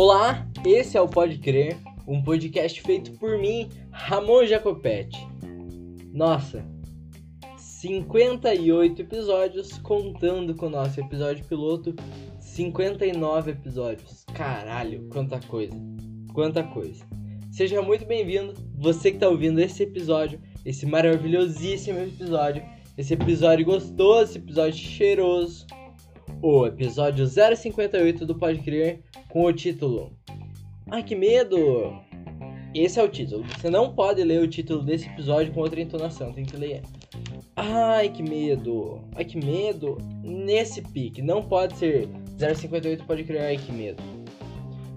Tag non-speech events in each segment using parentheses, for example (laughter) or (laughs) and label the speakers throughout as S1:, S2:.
S1: Olá, esse é o Pode Crer, um podcast feito por mim, Ramon Jacopetti. Nossa, 58 episódios, contando com o nosso episódio piloto, 59 episódios. Caralho, quanta coisa, quanta coisa. Seja muito bem-vindo, você que está ouvindo esse episódio, esse maravilhosíssimo episódio, esse episódio gostoso, esse episódio cheiroso, o episódio 058 do Pode Crer com o título Ai que medo! Esse é o título. Você não pode ler o título desse episódio com outra entonação, tem que ler. Ai que medo! Ai que medo! Nesse pique, não pode ser 058 pode criar ai que medo.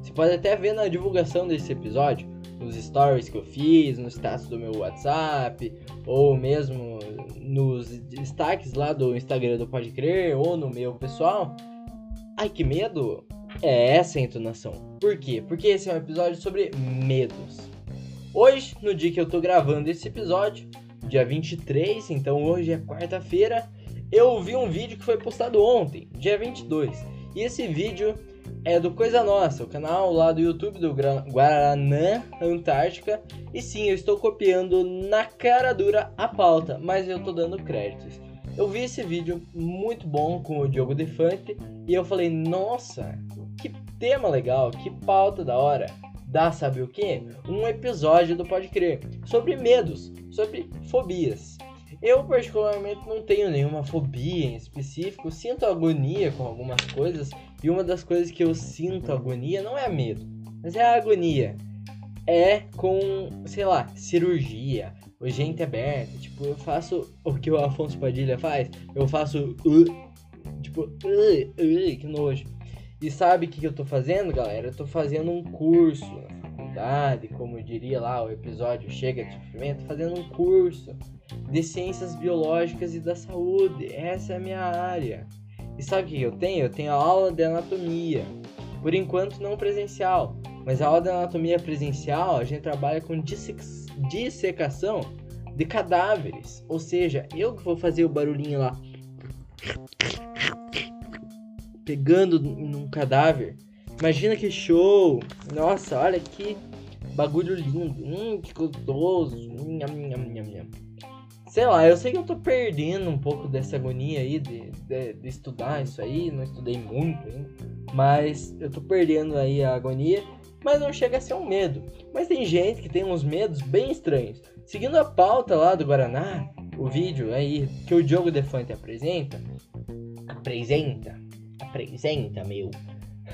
S1: Você pode até ver na divulgação desse episódio, nos stories que eu fiz, no status do meu WhatsApp, ou mesmo nos destaques lá do Instagram do Pode Crer, ou no meu pessoal. Ai que medo! É essa a entonação. Por quê? Porque esse é um episódio sobre medos. Hoje, no dia que eu tô gravando esse episódio, dia 23, então hoje é quarta-feira, eu vi um vídeo que foi postado ontem, dia 22. E esse vídeo é do Coisa Nossa, o canal lá do YouTube do Guaraná Antártica. E sim, eu estou copiando na cara dura a pauta, mas eu tô dando créditos. Eu vi esse vídeo muito bom com o Diogo Defante e eu falei, nossa, que tema legal, que pauta da hora. Dá sabe o que? Um episódio do Pode Crer sobre medos, sobre fobias. Eu particularmente não tenho nenhuma fobia em específico, sinto agonia com algumas coisas e uma das coisas que eu sinto agonia não é medo, mas é a agonia. É com, sei lá, cirurgia, o gente aberta. Tipo, eu faço o que o Afonso Padilha faz. Eu faço. Uh, tipo, uh, uh, que nojo. E sabe o que, que eu tô fazendo, galera? Eu tô fazendo um curso na faculdade, como diria lá o episódio Chega de Sofrimento, fazendo um curso de ciências biológicas e da saúde. Essa é a minha área. E sabe o que eu tenho? Eu tenho a aula de anatomia. Por enquanto não presencial, mas a aula de anatomia presencial a gente trabalha com dissecação de cadáveres. Ou seja, eu que vou fazer o barulhinho lá. Pegando num cadáver. Imagina que show! Nossa, olha que bagulho lindo. Hum, que gostoso. Nham, nham, nham, nham. Sei lá, eu sei que eu tô perdendo um pouco dessa agonia aí de, de, de estudar isso aí. Não estudei muito ainda. Mas eu tô perdendo aí a agonia mas não chega a ser um medo. Mas tem gente que tem uns medos bem estranhos. Seguindo a pauta lá do Guaraná, o vídeo aí que o Diogo Defante apresenta, apresenta, apresenta, meu.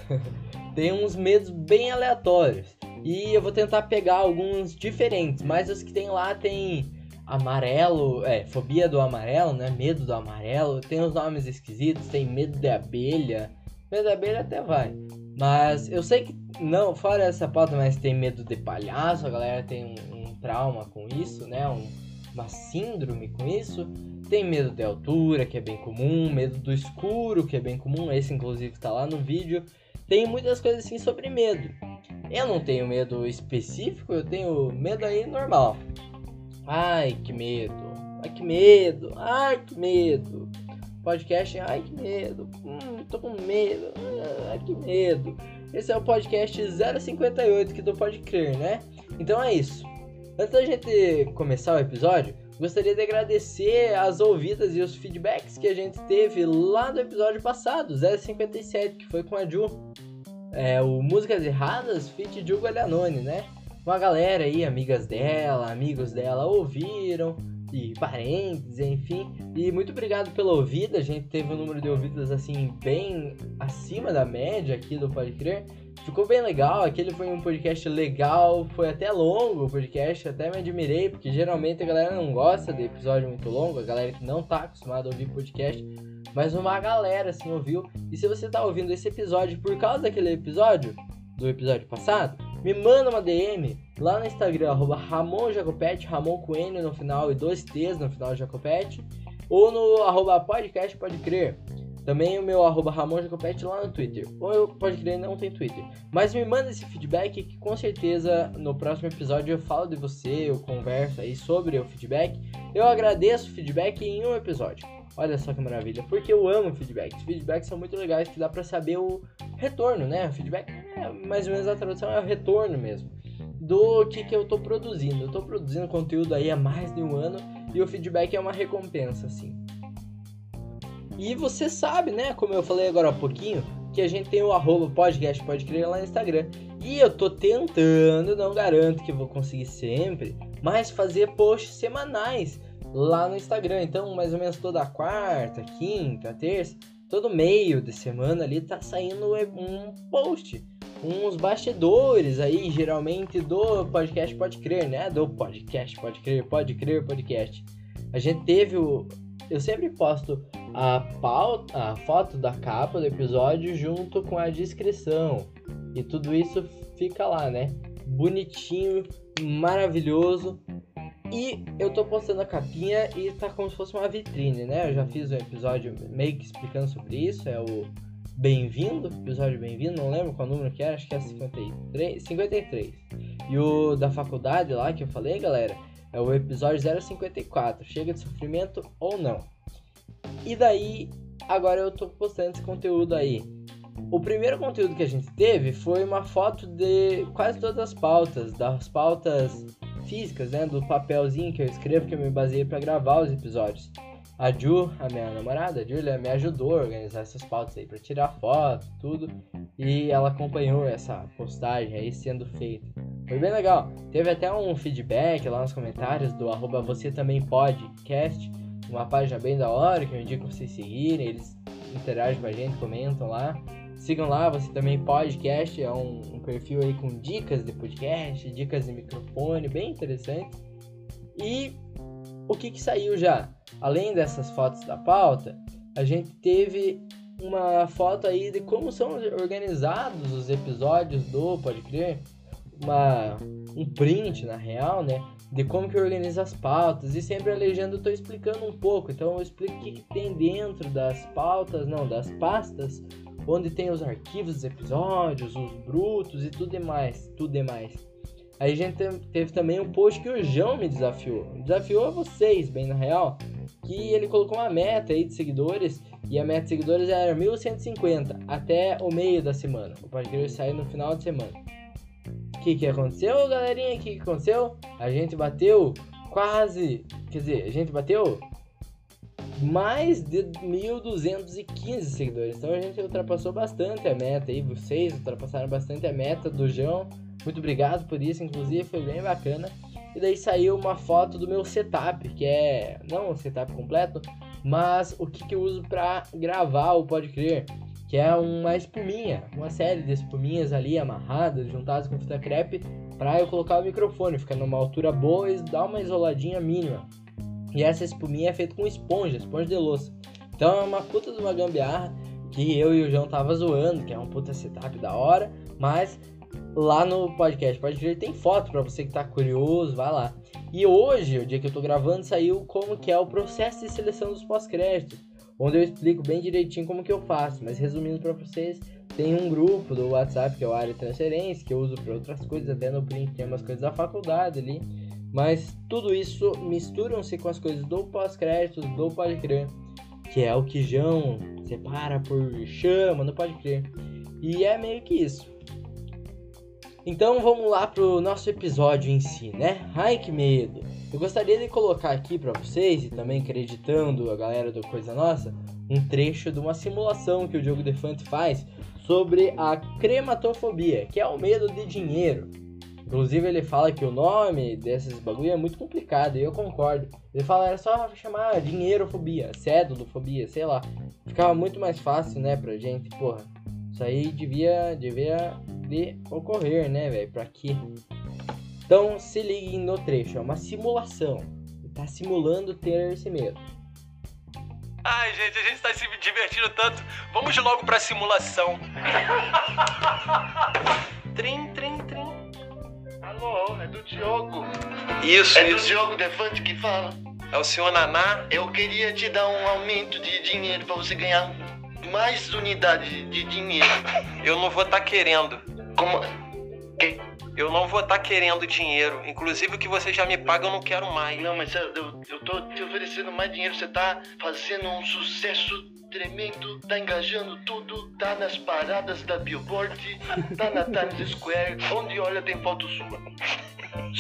S1: (laughs) tem uns medos bem aleatórios. E eu vou tentar pegar alguns diferentes, mas os que tem lá tem amarelo, é, fobia do amarelo, né? Medo do amarelo, tem uns nomes esquisitos, tem medo de abelha. Medo de abelha até vai. Mas eu sei que, não, fora essa pauta, mas tem medo de palhaço, a galera tem um, um trauma com isso, né? Um, uma síndrome com isso. Tem medo de altura, que é bem comum, medo do escuro, que é bem comum, esse inclusive está lá no vídeo. Tem muitas coisas assim sobre medo. Eu não tenho medo específico, eu tenho medo aí normal. Ai, que medo. Ai, que medo. Ai, que medo podcast. Ai, que medo. Hum, tô com medo. Ai, que medo. Esse é o podcast 058 que tu pode crer, né? Então é isso. Antes da gente começar o episódio, gostaria de agradecer as ouvidas e os feedbacks que a gente teve lá do episódio passado, 057, que foi com a Ju. É, o Músicas Erradas, feat Ju Galhanone, né? Uma galera aí, amigas dela, amigos dela, ouviram e parentes, enfim. E muito obrigado pela ouvida. A gente teve um número de ouvidas assim bem acima da média aqui do Pode Crer. Ficou bem legal, aquele foi um podcast legal, foi até longo o podcast, até me admirei, porque geralmente a galera não gosta de episódio muito longo, a galera que não tá acostumada a ouvir podcast, mas uma galera assim ouviu. E se você tá ouvindo esse episódio por causa daquele episódio, do episódio passado, me manda uma DM lá no Instagram, arroba Ramon Jacopete, Ramon com N no final e dois T's no final de Jacopete, ou no arroba podcast pode crer. Também o meu arroba Ramon Jacopete lá no Twitter. Ou eu pode crer, não tem Twitter. Mas me manda esse feedback que com certeza no próximo episódio eu falo de você, eu converso aí sobre o feedback. Eu agradeço o feedback em um episódio. Olha só que maravilha, porque eu amo feedbacks. Feedbacks são muito legais que dá para saber o retorno, né? O feedback é mais ou menos a tradução é o retorno mesmo do que, que eu tô produzindo. Eu tô produzindo conteúdo aí há mais de um ano e o feedback é uma recompensa, assim. E você sabe, né, como eu falei agora há pouquinho, que a gente tem o arroba podcast pode crer lá no Instagram. E eu tô tentando, não garanto que vou conseguir sempre, mas fazer posts semanais lá no Instagram. Então, mais ou menos toda quarta, quinta, terça, todo meio de semana ali tá saindo um post uns bastidores aí, geralmente do podcast Pode Crer, né? Do podcast Pode Crer, Pode Crer Podcast. A gente teve o. Eu sempre posto a, pauta, a foto da capa do episódio junto com a descrição. E tudo isso fica lá, né? Bonitinho, maravilhoso. E eu tô postando a capinha e tá como se fosse uma vitrine, né? Eu já fiz um episódio meio que explicando sobre isso. É o Bem-vindo, episódio Bem-vindo, não lembro qual número que era, acho que é 53, 53. E o da faculdade lá que eu falei, galera, é o episódio 054, chega de sofrimento ou não. E daí, agora eu tô postando esse conteúdo aí. O primeiro conteúdo que a gente teve foi uma foto de quase todas as pautas, das pautas físicas, né, do papelzinho que eu escrevo que eu me baseei para gravar os episódios. A Ju, a minha namorada, a Julia, me ajudou a organizar essas pautas aí para tirar foto, tudo. E ela acompanhou essa postagem aí sendo feita. Foi bem legal. Teve até um feedback lá nos comentários do arroba você também podcast. Uma página bem da hora que eu indico vocês seguirem. Eles interagem com a gente, comentam lá. Sigam lá, você também podcast. É um, um perfil aí com dicas de podcast, dicas de microfone, bem interessante. E o que, que saiu já? Além dessas fotos da pauta, a gente teve uma foto aí de como são organizados os episódios do Pode Crer, uma, um print na real, né? De como que organiza as pautas e sempre a legenda eu tô explicando um pouco, então eu explico o que, que tem dentro das pautas, não, das pastas, onde tem os arquivos dos episódios, os brutos e tudo demais, tudo demais. Aí a gente teve também um post que o João me desafiou. Desafiou a vocês, bem na real, que ele colocou uma meta aí de seguidores e a meta de seguidores era 1150 até o meio da semana. O podcast sair no final de semana. O que, que aconteceu, galerinha? O que, que aconteceu? A gente bateu quase. Quer dizer, a gente bateu mais de 1.215 seguidores. Então a gente ultrapassou bastante a meta aí. Vocês ultrapassaram bastante a meta do João. Muito obrigado por isso, inclusive foi bem bacana. E daí saiu uma foto do meu setup, que é não o setup completo, mas o que, que eu uso para gravar o Pode Crer, que é uma espuminha, uma série de espuminhas ali amarradas, juntadas com fita crepe, para eu colocar o microfone, ficar numa altura boa e dar uma isoladinha mínima. E essa espuminha é feita com esponja, esponja de louça. Então é uma puta de uma gambiarra que eu e o João tava zoando, que é um puta setup da hora, mas lá no podcast. Pode crer, tem foto para você que tá curioso, vai lá. E hoje, o dia que eu tô gravando, saiu como que é o processo de seleção dos pós-créditos, onde eu explico bem direitinho como que eu faço, mas resumindo para vocês, tem um grupo do WhatsApp que é o área transferência, que eu uso para outras coisas, até no print tem umas coisas da faculdade ali, mas tudo isso misturam-se com as coisas do pós-créditos, do Pode Crer, que é o que separa por chama, não pode crer. E é meio que isso. Então vamos lá pro nosso episódio em si, né? Ai que medo! Eu gostaria de colocar aqui para vocês e também acreditando a galera do Coisa Nossa, um trecho de uma simulação que o Diogo Defante faz sobre a crematofobia, que é o medo de dinheiro. Inclusive ele fala que o nome desses bagulho é muito complicado e eu concordo. Ele fala era só chamar dinheirofobia, cédulofobia, sei lá. Ficava muito mais fácil, né, pra gente, porra. Isso aí devia, devia de ocorrer, né, velho? Pra quê? Então se liguem no trecho, é uma simulação. Tá simulando ter esse medo.
S2: Ai, gente, a gente tá se divertindo tanto. Vamos logo pra simulação. (laughs) trim, trim, trim.
S3: É do Diogo.
S2: Isso,
S3: É do
S2: isso.
S3: Diogo Defante que fala.
S2: É o senhor Naná.
S3: Eu queria te dar um aumento de dinheiro pra você ganhar mais unidades de dinheiro.
S2: Eu não vou estar querendo.
S3: Como. Que?
S2: Eu não vou estar querendo dinheiro. Inclusive o que você já me paga eu não quero mais.
S3: Não, mas eu, eu, eu tô te oferecendo mais dinheiro. Você tá fazendo um sucesso tremendo, tá engajando tudo, tá nas paradas da Billboard, tá na Times Square, onde olha tem foto sua.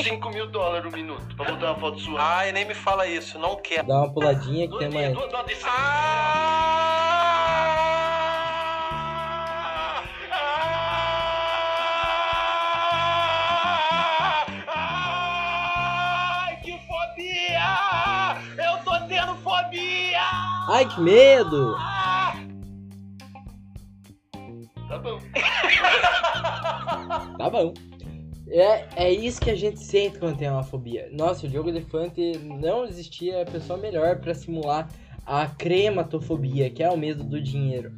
S3: 5 mil dólares o minuto pra botar uma foto sua.
S2: Ai, nem me fala isso, não quero.
S1: Dá uma puladinha que tem
S3: Doidinha,
S1: mais.
S3: do- do- desse-
S2: Ai,
S1: Ai, que medo!
S3: Tá bom. (laughs)
S1: Tá bom. É, é isso que a gente sente quando tem uma fobia. Nossa, o Diogo Elefante não existia pessoa melhor pra simular a crematofobia, que é o medo do dinheiro.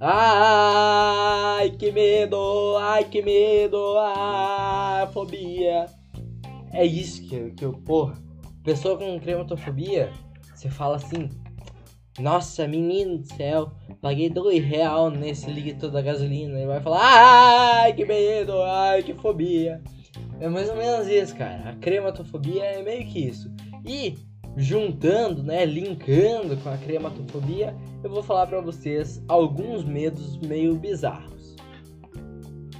S1: Ai, que medo! Ai, que medo! Ai, fobia! É isso que, que eu, porra, pessoa com crematofobia, você fala assim: Nossa, menino do céu, paguei dois real nesse litro da gasolina. Ele vai falar, ai, que medo, ai, que fobia. É mais ou menos isso, cara. A crematofobia é meio que isso. E juntando, né, linkando com a crematofobia, eu vou falar pra vocês alguns medos meio bizarros.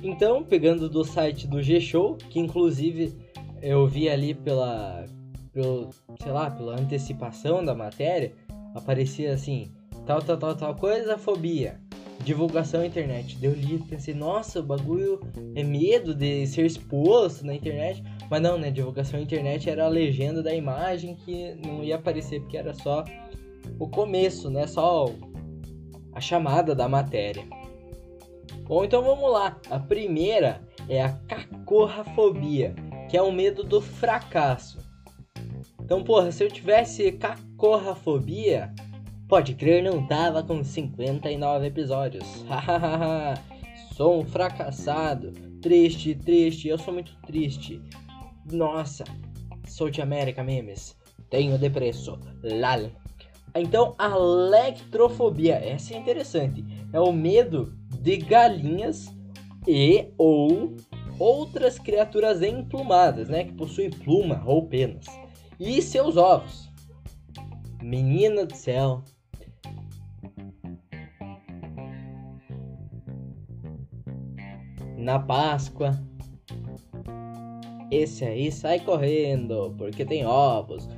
S1: Então, pegando do site do G-Show, que inclusive eu vi ali pela, pelo, sei lá, pela antecipação da matéria, aparecia assim, tal, tal, tal, tal coisa, fobia. Divulgação na internet. Deu li pensei, nossa, o bagulho é medo de ser exposto na internet. Mas não, né? Divulgação na internet era a legenda da imagem que não ia aparecer porque era só o começo, né? Só a chamada da matéria. Bom, então vamos lá. A primeira é a cacorrafobia, que é o medo do fracasso. Então, porra, se eu tivesse cacorrafobia, pode crer, não tava com 59 episódios. (laughs) Hahaha, sou um fracassado. Triste, triste, eu sou muito triste. Nossa, sou de América Memes. Tenho depresso. Lal. Então, a lectrofobia, essa é interessante. É o medo de galinhas e ou outras criaturas emplumadas, né, que possuem pluma ou penas. E seus ovos. Menina do céu. Na Páscoa, esse aí sai correndo, porque tem ovos.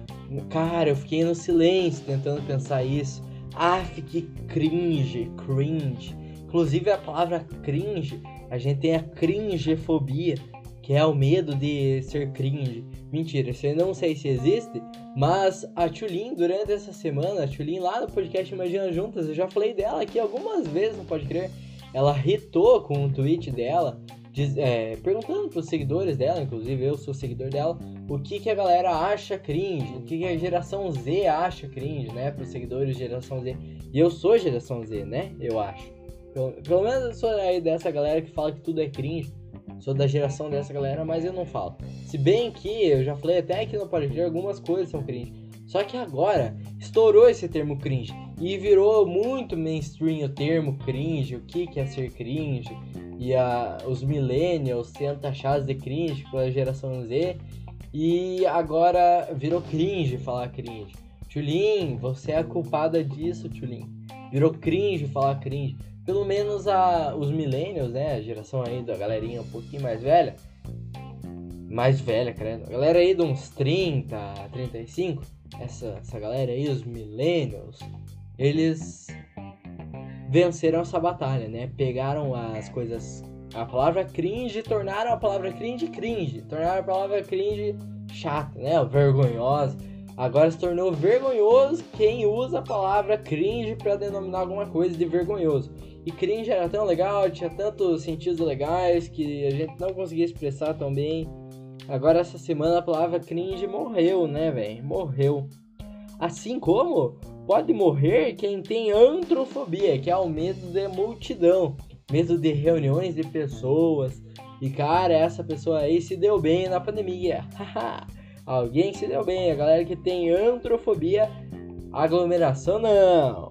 S1: Cara, eu fiquei no silêncio tentando pensar isso. Ah, que cringe, cringe. Inclusive a palavra cringe, a gente tem a cringefobia, que é o medo de ser cringe. Mentira, isso eu não sei se existe, mas a Tulin, durante essa semana, a Tulin lá no podcast Imagina Juntas, eu já falei dela aqui algumas vezes, não pode crer. Ela hitou com um tweet dela, diz- é, perguntando pros seguidores dela, inclusive eu sou seguidor dela, o que, que a galera acha cringe, o que, que a geração Z acha cringe, né? Pros seguidores geração Z. E eu sou geração Z, né? Eu acho. Pelo, pelo menos eu sou aí dessa galera que fala que tudo é cringe. Sou da geração dessa galera, mas eu não falo. Se bem que eu já falei até aqui no podcast, algumas coisas são cringe. Só que agora estourou esse termo cringe e virou muito mainstream o termo cringe, o que, que é ser cringe. E a, os millennials sendo taxados de cringe pela geração Z. E agora virou cringe falar cringe. Tulin, você é a culpada disso, Tulin. Virou cringe falar cringe. Pelo menos a, os millennials, né? A geração aí da galerinha um pouquinho mais velha. Mais velha, credo. A galera aí de uns 30, 35. Essa, essa galera aí, os millennials. Eles venceram essa batalha, né? Pegaram as coisas. A palavra cringe tornaram a palavra cringe cringe. Tornaram a palavra cringe chata, né? Vergonhosa. Agora se tornou vergonhoso quem usa a palavra cringe para denominar alguma coisa de vergonhoso. E cringe era tão legal, tinha tantos sentidos legais que a gente não conseguia expressar tão bem. Agora essa semana a palavra cringe morreu, né, velho? Morreu. Assim como pode morrer quem tem antrofobia, que é o medo de multidão, medo de reuniões de pessoas. E cara, essa pessoa aí se deu bem na pandemia. Alguém se deu bem, a galera que tem antrofobia, aglomeração não.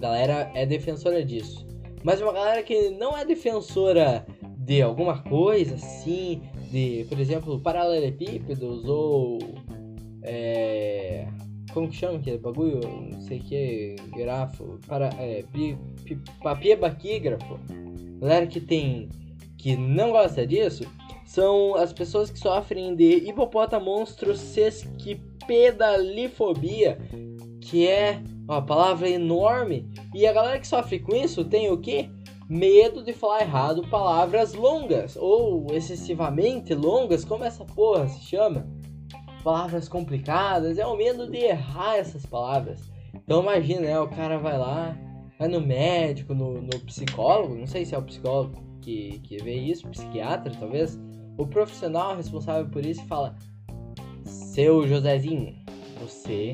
S1: Galera é defensora disso. Mas uma galera que não é defensora de alguma coisa assim, de, por exemplo, paralelepípedos ou é, Como que chama aquele bagulho? Não sei o que. Grafo. Para, é, pi, pi, baquígrafo. Galera que tem. que não gosta disso. São as pessoas que sofrem de hipopotamonstrosesquipedalifobia. Que é uma palavra enorme. E a galera que sofre com isso tem o quê? Medo de falar errado palavras longas. Ou excessivamente longas, como essa porra se chama palavras complicadas, é o medo de errar essas palavras. Então imagina, né? O cara vai lá, vai no médico, no, no psicólogo, não sei se é o psicólogo que, que vê isso, psiquiatra talvez, o profissional responsável por isso fala: Seu Josézinho, você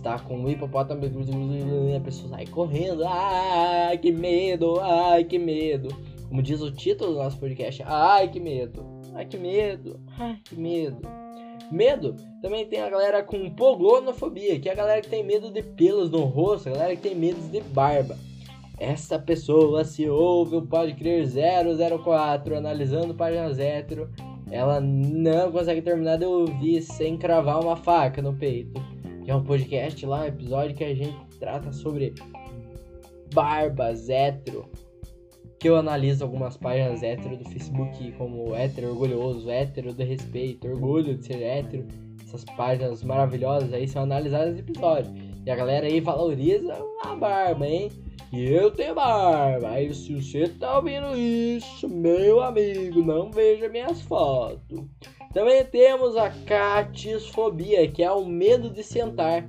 S1: está com um hipopótamo, a pessoa sai correndo, ai que medo, ai que medo. Como diz o título do nosso podcast, ai que medo, ai que medo, ai que medo. Medo, também tem a galera com pogonofobia, que é a galera que tem medo de pelos no rosto, a galera que tem medo de barba. Essa pessoa, se ouve o Pode Crer 004 analisando páginas hétero, ela não consegue terminar de ouvir sem cravar uma faca no peito. É um podcast lá, um episódio que a gente trata sobre barbas hétero, que eu analiso algumas páginas hétero do Facebook, como hétero orgulhoso, hétero de respeito, orgulho de ser hétero. Essas páginas maravilhosas aí são analisadas no episódio. E a galera aí valoriza a barba, hein? E eu tenho barba. Aí se você tá ouvindo isso, meu amigo, não veja minhas fotos. Também temos a catisfobia, que é o medo de sentar.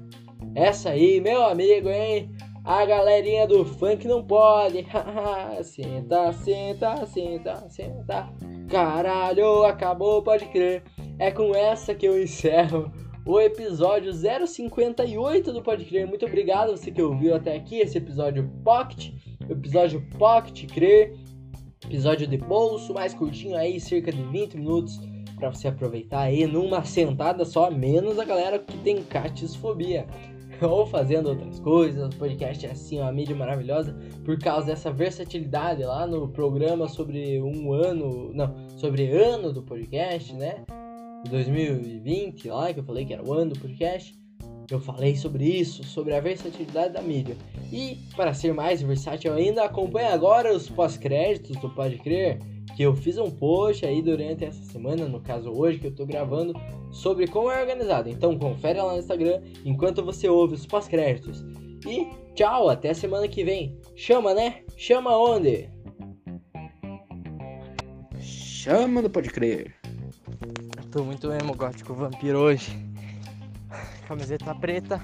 S1: Essa aí, meu amigo, hein? A galerinha do funk não pode. (laughs) senta, senta, senta, senta. Caralho, acabou, pode crer. É com essa que eu encerro o episódio 058 do Pode Crer. Muito obrigado você que ouviu até aqui esse episódio Pocket. Episódio Pocket Crer. Episódio de bolso, mais curtinho aí, cerca de 20 minutos para você aproveitar aí numa sentada só, menos a galera que tem catisfobia. (laughs) ou fazendo outras coisas. O podcast é assim, uma mídia maravilhosa por causa dessa versatilidade lá no programa sobre um ano, não, sobre ano do podcast, né? 2020 lá, que eu falei que era o ano do podcast. Eu falei sobre isso, sobre a versatilidade da mídia. E para ser mais versátil ainda, acompanhe agora os pós-créditos do Pode Crer que eu fiz um post aí durante essa semana, no caso hoje que eu tô gravando, sobre como é organizado. Então confere lá no Instagram enquanto você ouve os pós-créditos. E tchau, até a semana que vem. Chama, né? Chama onde?
S4: Chama, não pode crer.
S1: Eu tô muito emo gótico vampiro hoje. Camiseta preta,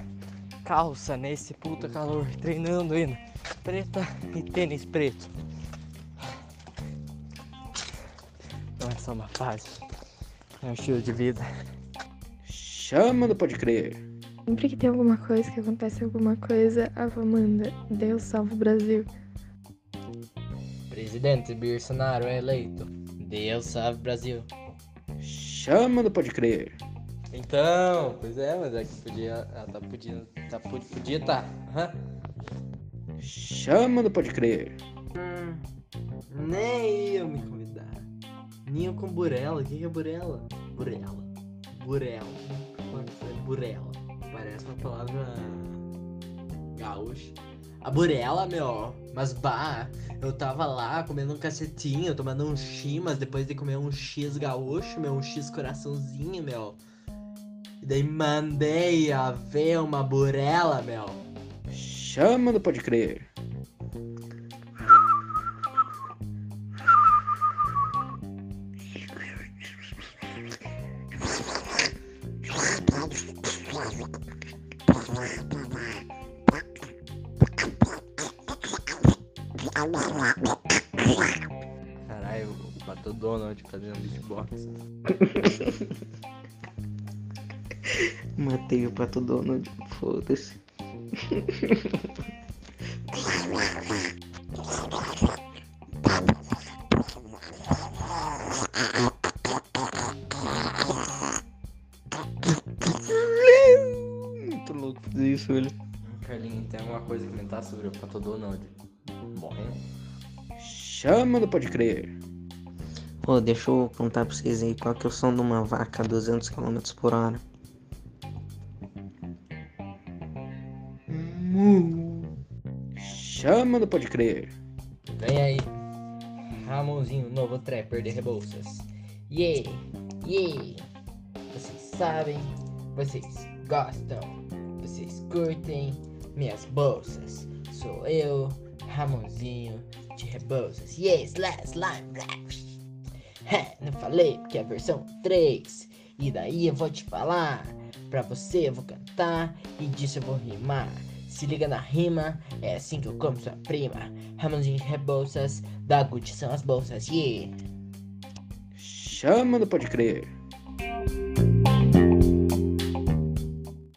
S1: calça nesse puta calor, treinando ainda. Preta e tênis preto. Só uma fase, é um estilo de vida.
S4: Chama, não pode crer.
S5: Sempre que tem alguma coisa, que acontece alguma coisa, a avó manda, Deus salve o Brasil.
S1: Presidente Bolsonaro é eleito. Deus salve o Brasil.
S4: Chama, não pode crer.
S1: Então, pois é, mas é que podia. Ela tá podia. Tá, podia tá. Uhum.
S4: Chama, não pode crer.
S1: Hum, nem eu me. Ninho com burela. O que, é burela? Burela. Burela. Mano, isso é burela. Parece uma palavra gaúcha. A burela, meu. Mas bah, eu tava lá comendo um cacetinho, tomando um chimas depois de comer um X gaúcho, meu, um X coraçãozinho, meu. E daí mandei a ver uma burela, meu.
S4: Chama, não pode crer.
S1: Fazendo beatbox. (laughs)
S4: Matei o Pato Donald, foda-se. Muito louco fazer isso, velho.
S1: Carlinhos, tem alguma coisa a comentar sobre o Pato Donald morrendo?
S4: Chama, não pode crer.
S6: Pô, deixa eu contar pra vocês aí qual que é o som de uma vaca a 200 km por hora.
S4: Hum, chama do Pode Crer.
S1: Vem aí. Ramonzinho, novo trapper de Rebouças. Yeah, yeah. Vocês sabem, vocês gostam, vocês curtem minhas bolsas. Sou eu, Ramonzinho de Rebouças. Yes, last line, black. (laughs) não falei porque é a versão 3. E daí eu vou te falar. Pra você eu vou cantar e disso eu vou rimar. Se liga na rima, é assim que eu como sua prima. Ramonzinho de Rebouças, da Gucci são as bolsas, yeah.
S4: Chama no Pode Crer.